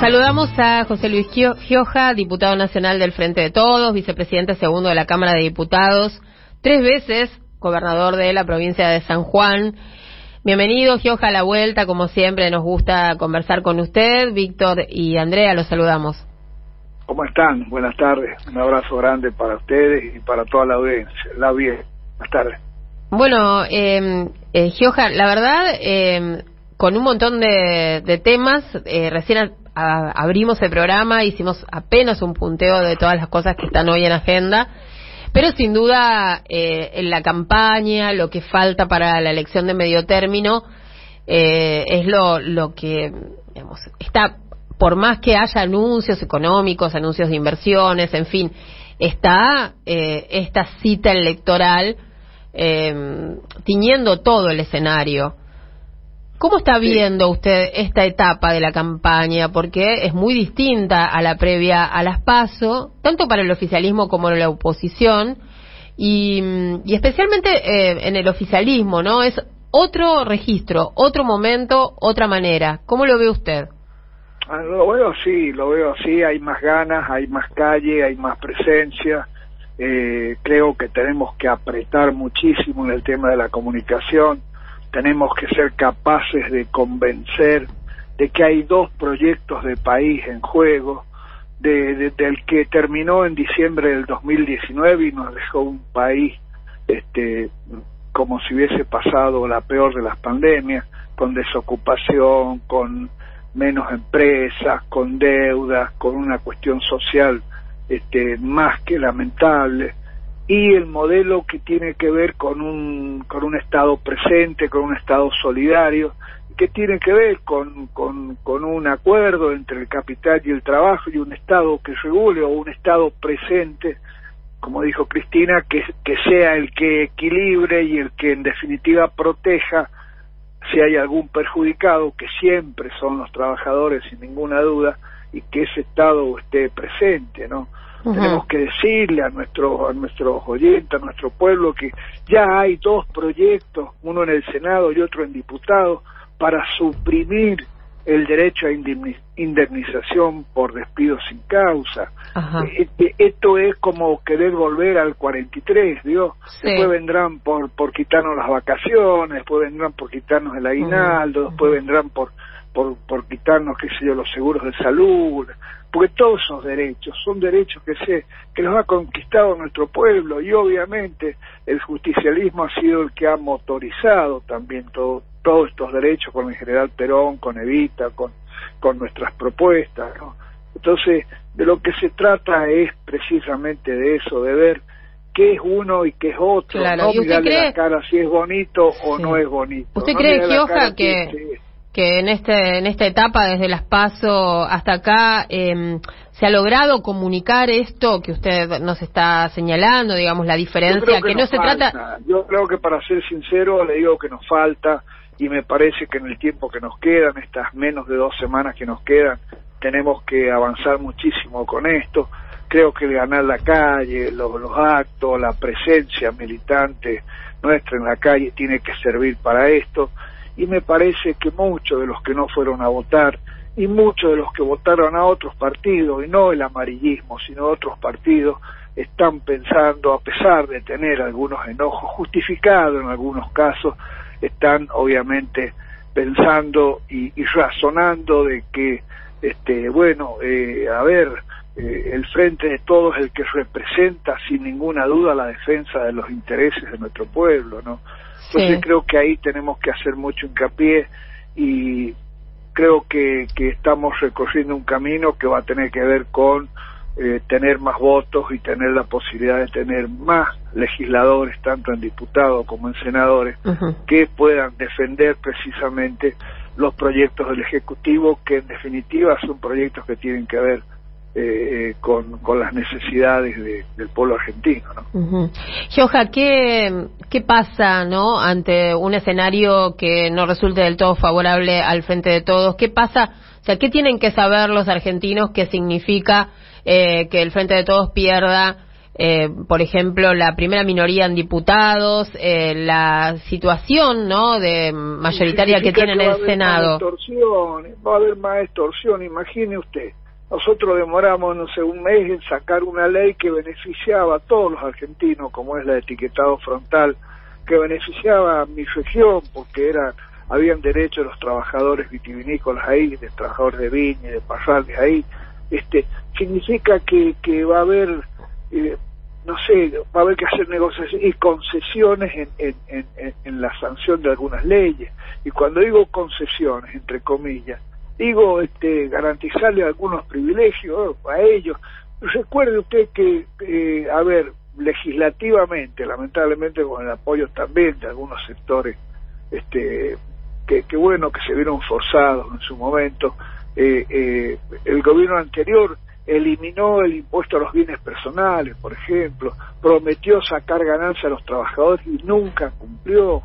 Saludamos a José Luis Gioja, diputado nacional del Frente de Todos, vicepresidente segundo de la Cámara de Diputados, tres veces gobernador de la provincia de San Juan. Bienvenido, Gioja, a la vuelta. Como siempre, nos gusta conversar con usted. Víctor y Andrea, los saludamos. ¿Cómo están? Buenas tardes. Un abrazo grande para ustedes y para toda la audiencia. La bien. Buenas tardes. Bueno, eh, eh, Gioja, la verdad, eh, con un montón de, de temas, eh, recién abrimos el programa, hicimos apenas un punteo de todas las cosas que están hoy en agenda, pero sin duda eh, en la campaña, lo que falta para la elección de medio término, eh, es lo, que digamos, está, por más que haya anuncios económicos, anuncios de inversiones, en fin, está eh, esta cita electoral eh, tiñendo todo el escenario. ¿Cómo está viendo usted esta etapa de la campaña? Porque es muy distinta a la previa a las PASO, tanto para el oficialismo como la oposición, y, y especialmente eh, en el oficialismo, ¿no? Es otro registro, otro momento, otra manera. ¿Cómo lo ve usted? Ah, lo veo así, lo veo así, hay más ganas, hay más calle, hay más presencia. Eh, creo que tenemos que apretar muchísimo en el tema de la comunicación tenemos que ser capaces de convencer de que hay dos proyectos de país en juego, de, del que terminó en diciembre del 2019 y nos dejó un país este, como si hubiese pasado la peor de las pandemias, con desocupación, con menos empresas, con deudas, con una cuestión social este, más que lamentable y el modelo que tiene que ver con un, con un Estado presente, con un Estado solidario, que tiene que ver con, con, un acuerdo entre el capital y el trabajo y un Estado que regule o un Estado presente, como dijo Cristina, que, que sea el que equilibre y el que en definitiva proteja si hay algún perjudicado, que siempre son los trabajadores sin ninguna duda, y que ese Estado esté presente, ¿no? Tenemos que decirle a nuestros a nuestros oyentes, a nuestro pueblo que ya hay dos proyectos, uno en el Senado y otro en diputados, para suprimir el derecho a indemnización por despido sin causa. Este, esto es como querer volver al 43, ¿vio? Después vendrán por, por quitarnos las vacaciones, después vendrán por quitarnos el aguinaldo, después vendrán por, por, por quitarnos, qué sé yo, los seguros de salud, porque todos esos derechos son derechos que se que los ha conquistado nuestro pueblo y obviamente el justicialismo ha sido el que ha motorizado también todo, todos estos derechos con el general Perón, con Evita, con, con nuestras propuestas. Entonces, de lo que se trata es precisamente de eso, de ver qué es uno y qué es otro, no mirarle la cara si es bonito o no es bonito. ¿Usted cree, Gioja, que, que en este en esta etapa desde las paso hasta acá eh, se ha logrado comunicar esto que usted nos está señalando digamos la diferencia que, no se trata yo creo que para ser sincero le digo que nos falta y me parece que en el tiempo que nos quedan estas menos de dos semanas que nos quedan tenemos que avanzar muchísimo con esto. Creo que ganar la calle los, los actos la presencia militante nuestra en la calle tiene que servir para esto y me parece que muchos de los que no fueron a votar y muchos de los que votaron a otros partidos, y no el amarillismo, sino otros partidos, están pensando, a pesar de tener algunos enojos justificados en algunos casos, están obviamente pensando y, razonando de que, este, bueno, eh, a ver, eh, el frente de todos el que representa sin ninguna duda la defensa de los intereses de nuestro pueblo, ¿no? Entonces creo que ahí tenemos que hacer mucho hincapié y creo que, que estamos recorriendo un camino que va a tener que ver con eh, tener más votos y tener la posibilidad de tener más legisladores, tanto en diputados como en senadores, que puedan defender precisamente los proyectos del Ejecutivo, que en definitiva son proyectos que tienen que ver eh, con, con, las necesidades del pueblo argentino. ¿no? ¿qué, ¿qué pasa no ante un escenario que no resulte del todo favorable al frente de todos? ¿Qué pasa? O sea, ¿qué tienen que saber los argentinos que significa eh, que el frente de todos pierda eh, por ejemplo, la primera minoría en diputados, eh, la situación, ¿no?, de mayoritaria que tiene en el Senado. va a haber más extorsión, imagine usted. Nosotros demoramos, no sé, un mes en sacar una ley que beneficiaba a todos los argentinos, como es la etiquetado frontal, que beneficiaba a mi región, porque era habían derecho los trabajadores vitivinícolas ahí, de trabajadores de viña de parrales ahí. Este, significa que, que va a haber eh, no sé, va a haber que hacer negociaciones y concesiones en, en, en, en, la sanción de algunas leyes. Y cuando digo concesiones, entre comillas, digo este, garantizarle algunos privilegios a ellos. Recuerde usted que, eh, a ver, legislativamente, lamentablemente con el apoyo también de algunos sectores, este, que, bueno, que se vieron forzados en su momento, eh, eh, el gobierno anterior eliminó el impuesto a los bienes personales, por ejemplo, prometió sacar ganancia a los trabajadores y nunca cumplió.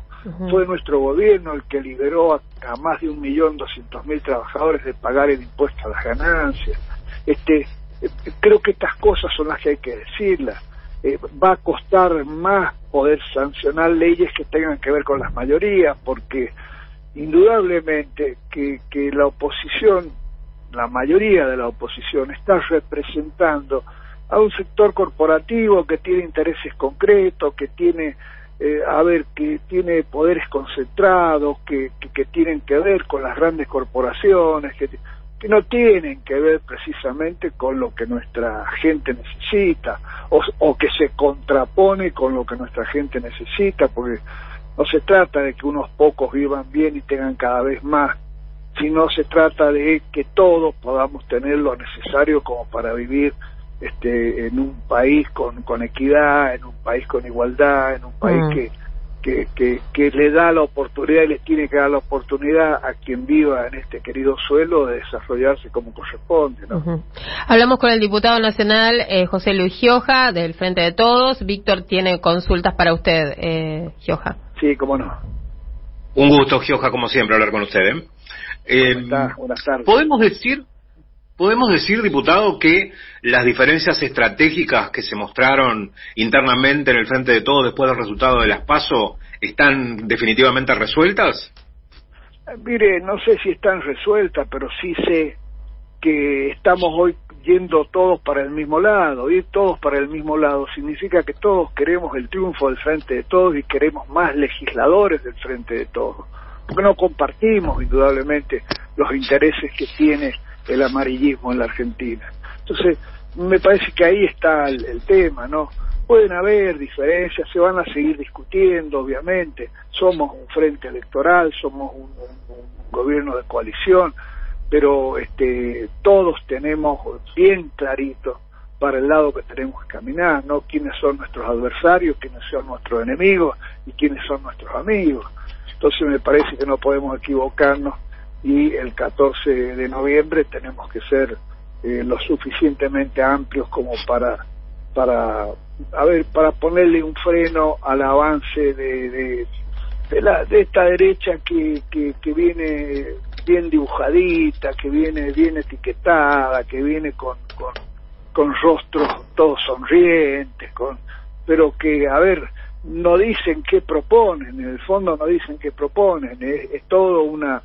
Fue nuestro gobierno el que liberó a, más de un millón doscientos mil trabajadores de pagar el impuesto a las ganancias. Este, eh, creo que estas cosas son las que hay que decirlas. Eh, va a costar más poder sancionar leyes que tengan que ver con las mayorías, porque indudablemente que, que la oposición la mayoría de la oposición está representando a un sector corporativo que tiene intereses concretos, que tiene, eh, a ver, que tiene poderes concentrados, que, que, tienen que ver con las grandes corporaciones, que, que no tienen que ver precisamente con lo que nuestra gente necesita, o, o que se contrapone con lo que nuestra gente necesita, porque no se trata de que unos pocos vivan bien y tengan cada vez más sino se trata de que todos podamos tener lo necesario como para vivir este, en un país con, con equidad, en un país con igualdad, en un país mm. que, que, que, que, le da la oportunidad y le tiene que dar la oportunidad a quien viva en este querido suelo de desarrollarse como corresponde. ¿no? Hablamos con el diputado nacional eh, José Luis Gioja del Frente de Todos. Víctor tiene consultas para usted, eh, Gioja. Sí, cómo no. Un gusto, Gioja, como siempre, hablar con usted. ¿eh? Eh, Buenas tardes. Podemos decir, podemos decir, diputado, que las diferencias estratégicas que se mostraron internamente en el frente de todo después del resultado de las PASO están definitivamente resueltas. Eh, mire, no sé si están resueltas, pero sí sé que estamos hoy yendo todos para el mismo lado. Ir todos para el mismo lado significa que todos queremos el triunfo del frente de todos y queremos más legisladores del frente de todos porque no compartimos indudablemente los intereses que tiene el amarillismo en la Argentina. Entonces, me parece que ahí está el, tema, ¿no? Pueden haber diferencias, se van a seguir discutiendo, obviamente. Somos un frente electoral, somos un, gobierno de coalición, pero este, todos tenemos bien clarito para el lado que tenemos que caminar, ¿no? Quiénes son nuestros adversarios, quiénes son nuestros enemigos y quiénes son nuestros amigos. Entonces me parece que no podemos equivocarnos y el 14 de noviembre tenemos que ser eh, lo suficientemente amplios como para para a ver para ponerle un freno al avance de, de, la de esta derecha que, que, que viene bien dibujadita que viene bien etiquetada que viene con, con con rostros todos sonrientes con pero que a ver no dicen qué proponen, en el fondo no dicen qué proponen, es, todo una,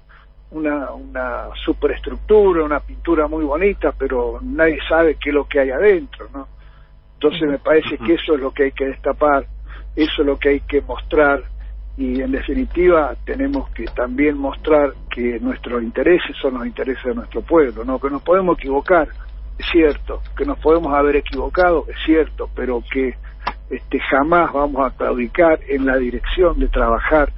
una, una superestructura, una pintura muy bonita, pero nadie sabe qué es lo que hay adentro, ¿no? Entonces me parece que eso es lo que hay que destapar, eso es lo que hay que mostrar y en definitiva tenemos que también mostrar que nuestros intereses son los intereses de nuestro pueblo, ¿no? Que nos podemos equivocar, es cierto, que nos podemos haber equivocado, es cierto, pero que este, jamás vamos a claudicar en la dirección de trabajar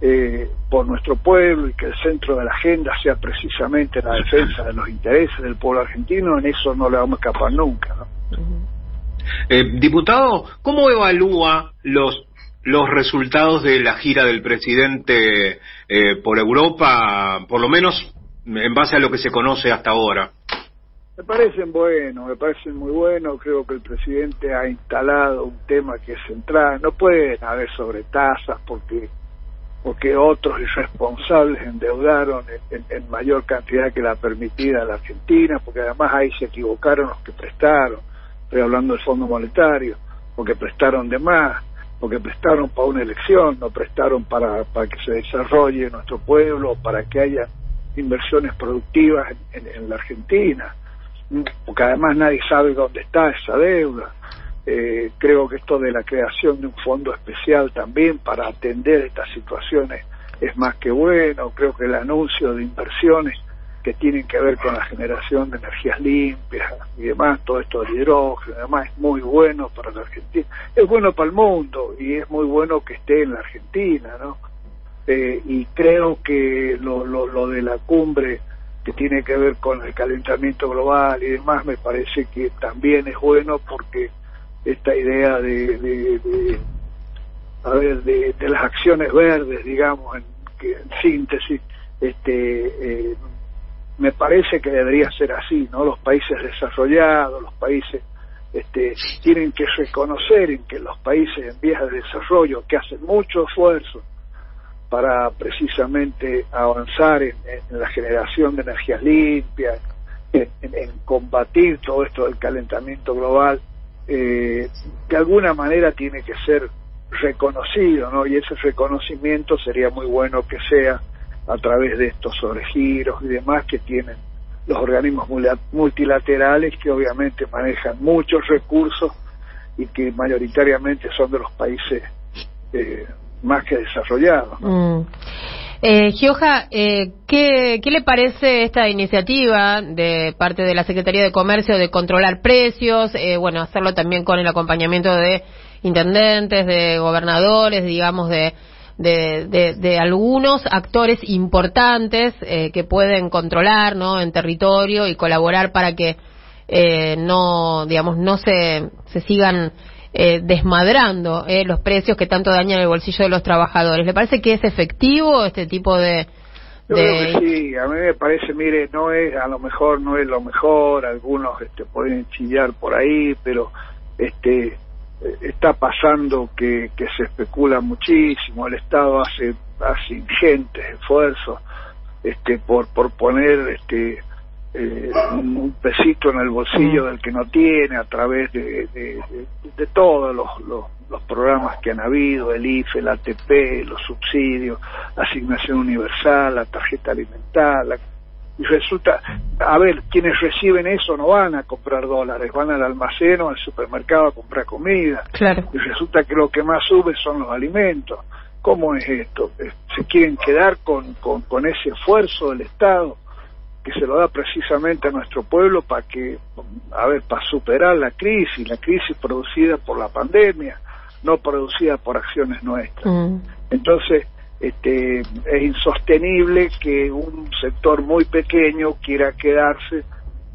eh, por nuestro pueblo y que el centro de la agenda sea precisamente la defensa de los intereses del pueblo argentino, en eso no le vamos a escapar nunca. Eh, diputado, ¿cómo evalúa los los resultados de la gira del presidente eh, por Europa, por lo menos en base a lo que se conoce hasta ahora? Me parecen buenos, me parecen muy buenos. Creo que el presidente ha instalado un tema que es central. No pueden haber sobretasas porque porque otros irresponsables endeudaron en, mayor cantidad que la permitida a la Argentina, porque además ahí se equivocaron los que prestaron. Estoy hablando del Fondo Monetario. porque prestaron de más, porque prestaron para una elección, no prestaron para, que se desarrolle nuestro pueblo, para que haya inversiones productivas en, la Argentina, porque además nadie sabe dónde está esa deuda. Eh, creo que esto de la creación de un fondo especial también para atender estas situaciones es más que bueno. Creo que el anuncio de inversiones que tienen que ver con la generación de energías limpias y demás, todo esto del hidrógeno, además es muy bueno para la Argentina, es bueno para el mundo y es muy bueno que esté en la Argentina, ¿no? Eh, y creo que lo, lo, lo de la cumbre que tiene que ver con el calentamiento global y demás me parece que también es bueno porque esta idea de, de, a ver de, las acciones verdes digamos en, en síntesis este eh, me parece que debería ser así, ¿no? Los países desarrollados, los países este, tienen que reconocer en que los países en vías de desarrollo que hacen mucho esfuerzo para precisamente avanzar en, la generación de energías limpias, en, combatir todo esto del calentamiento global, eh, de alguna manera tiene que ser reconocido, ¿no? Y ese reconocimiento sería muy bueno que sea a través de estos sobregiros y demás que tienen los organismos multilaterales que obviamente manejan muchos recursos y que mayoritariamente son de los países eh, más que desarrollados. Mm. Eh, Gioja, eh, ¿qué, ¿qué le parece esta iniciativa de parte de la Secretaría de Comercio de controlar precios? Eh, bueno, hacerlo también con el acompañamiento de intendentes, de gobernadores, digamos, de de, de, algunos actores importantes eh, que pueden controlar ¿no? en territorio y colaborar para que eh, no digamos no se, se sigan eh, desmadrando los precios que tanto dañan el bolsillo de los trabajadores. ¿Le parece que es efectivo este tipo de, yo creo que sí, a mí me parece, mire, no es, a lo mejor no es lo mejor, algunos este, pueden chillar por ahí, pero este está pasando que, que se especula muchísimo, el Estado hace, hace ingentes esfuerzos este, por, por poner este, eh, un, pesito en el bolsillo del que no tiene a través de, de, de, todos los, los, los, programas que han habido, el IFE, el ATP, los subsidios, asignación universal, la tarjeta alimentaria, y resulta, a ver, quienes reciben eso no van a comprar dólares, van al almacén o al supermercado a comprar comida. Claro. Y resulta que lo que más sube son los alimentos. ¿Cómo es esto? Eh, ¿Se quieren quedar con, con, con ese esfuerzo del Estado que se lo da precisamente a nuestro pueblo para que, a ver, para superar la crisis, la crisis producida por la pandemia, no producida por acciones nuestras? Mm. Entonces, este, es insostenible que un sector muy pequeño quiera quedarse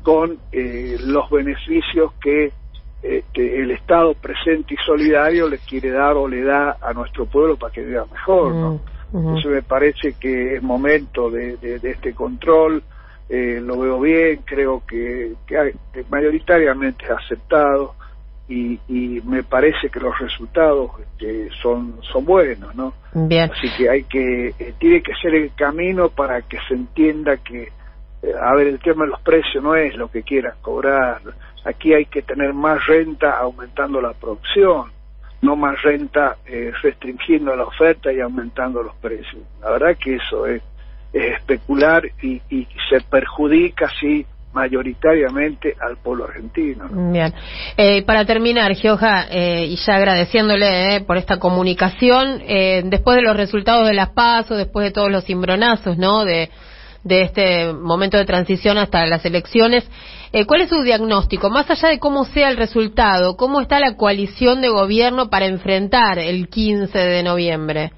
con eh, los beneficios que este, el Estado presente y solidario le quiere dar o le da a nuestro pueblo para que viva mejor. ¿no? Entonces me parece que es momento de, de, este control, eh, lo veo bien, creo que, que, que mayoritariamente es aceptado y, y me parece que los resultados este, son son buenos no bien. Así que hay que eh, tiene que ser el camino para que se entienda que eh, a ver el tema de los precios no es lo que quieran cobrar. Aquí hay que tener más renta aumentando la producción no más renta eh, restringiendo la oferta y aumentando los precios. La verdad que eso es, es especular y, y se perjudica si mayoritariamente al pueblo argentino. Eh, para terminar, Gioja, eh, y ya agradeciéndole eh, por esta comunicación, eh, después de los resultados de las PASO, después de todos los cimbronazos, ¿no? De, de este momento de transición hasta las elecciones, eh, ¿cuál es su diagnóstico? Más allá de cómo sea el resultado, ¿cómo está la coalición de gobierno para enfrentar el 15 de noviembre?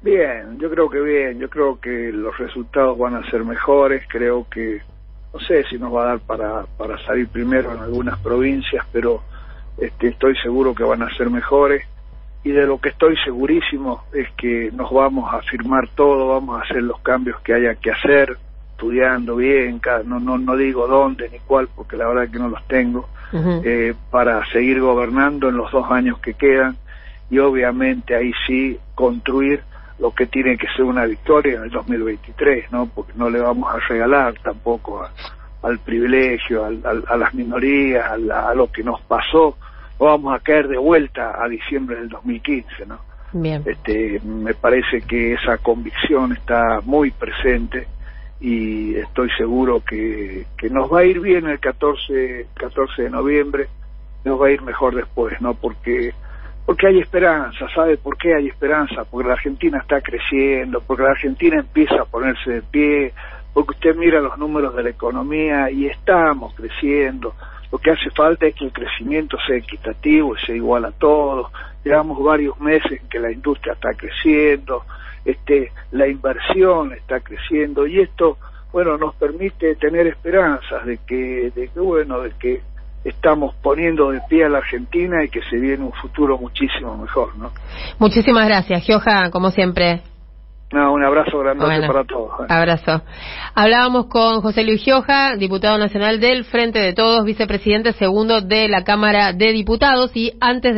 Bien, yo creo que bien, yo creo que los resultados van a ser mejores, creo que no sé si nos va a dar para, para salir primero en algunas provincias, pero este, estoy seguro que van a ser mejores. Y de lo que estoy segurísimo es que nos vamos a firmar todo, vamos a hacer los cambios que haya que hacer, estudiando bien, no, no, no digo dónde ni cuál, porque la verdad que no los tengo, eh, para seguir gobernando en los dos años que quedan y obviamente ahí sí construir lo que tiene que ser una victoria en el 2023, ¿no? Porque no le vamos a regalar tampoco al privilegio, a las minorías, a, lo que nos pasó o vamos a caer de vuelta a diciembre del 2015, ¿no? Bien. Este, me parece que esa convicción está muy presente y estoy seguro que, que nos va a ir bien el 14, 14 de noviembre, nos va a ir mejor después, ¿no? Porque porque hay esperanza, ¿sabe por qué hay esperanza? Porque la Argentina está creciendo, porque la Argentina empieza a ponerse de pie, porque usted mira los números de la economía y estamos creciendo. Lo que hace falta es que el crecimiento sea equitativo y sea igual a todos. Llevamos varios meses en que la industria está creciendo, este, la inversión está creciendo y esto, bueno, nos permite tener esperanzas de que, de que bueno, de que estamos poniendo de pie a la Argentina y que se viene un futuro muchísimo mejor, ¿no? Muchísimas gracias, Gioja, como siempre. No, un abrazo grande para todos. ¿eh? Abrazo. Hablábamos con José Luis Gioja, diputado nacional del Frente de Todos, vicepresidente segundo de la Cámara de Diputados y antes de